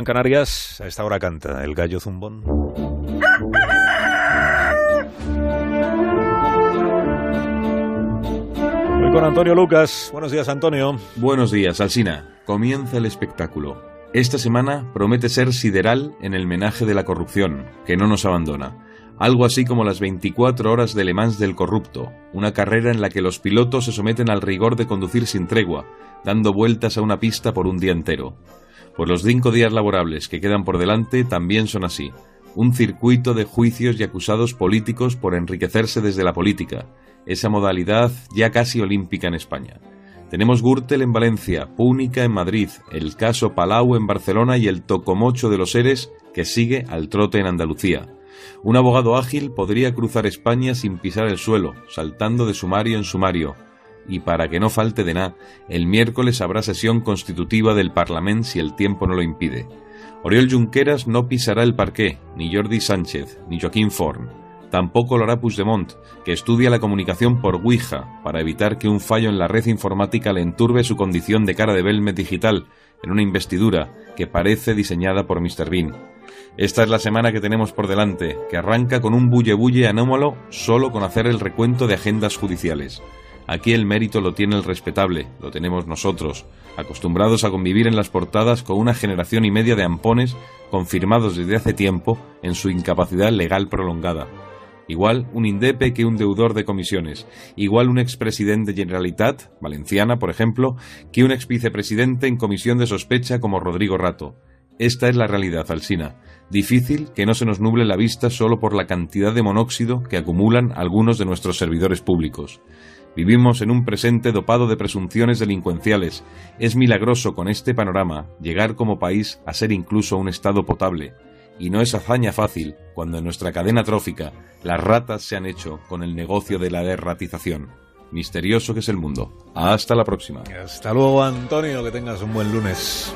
En Canarias, a esta hora canta el gallo zumbón. Voy con Antonio Lucas. Buenos días, Antonio. Buenos días, Alsina. Comienza el espectáculo. Esta semana promete ser sideral en el menaje de la corrupción, que no nos abandona. Algo así como las 24 horas de Le Mans del corrupto, una carrera en la que los pilotos se someten al rigor de conducir sin tregua, dando vueltas a una pista por un día entero. Pues los cinco días laborables que quedan por delante también son así. Un circuito de juicios y acusados políticos por enriquecerse desde la política, esa modalidad ya casi olímpica en España. Tenemos Gürtel en Valencia, Púnica en Madrid, el caso Palau en Barcelona y el Tocomocho de los Seres que sigue al trote en Andalucía. Un abogado ágil podría cruzar España sin pisar el suelo, saltando de sumario en sumario. Y para que no falte de nada, el miércoles habrá sesión constitutiva del Parlamento si el tiempo no lo impide. Oriol Junqueras no pisará el parqué, ni Jordi Sánchez, ni Joaquín Forn. Tampoco lo hará Puigdemont, que estudia la comunicación por Ouija para evitar que un fallo en la red informática le enturbe su condición de cara de Belmet digital en una investidura que parece diseñada por Mr. Bean. Esta es la semana que tenemos por delante, que arranca con un bulle bulle anómalo solo con hacer el recuento de agendas judiciales. Aquí el mérito lo tiene el respetable, lo tenemos nosotros, acostumbrados a convivir en las portadas con una generación y media de ampones confirmados desde hace tiempo en su incapacidad legal prolongada. Igual un indepe que un deudor de comisiones. Igual un expresidente Generalitat, valenciana, por ejemplo, que un exvicepresidente en comisión de sospecha como Rodrigo Rato. Esta es la realidad, Alsina. Difícil que no se nos nuble la vista solo por la cantidad de monóxido que acumulan algunos de nuestros servidores públicos. Vivimos en un presente dopado de presunciones delincuenciales. Es milagroso con este panorama llegar como país a ser incluso un Estado potable y no es hazaña fácil cuando en nuestra cadena trófica las ratas se han hecho con el negocio de la derratización. Misterioso que es el mundo. Hasta la próxima. Hasta luego, Antonio, que tengas un buen lunes.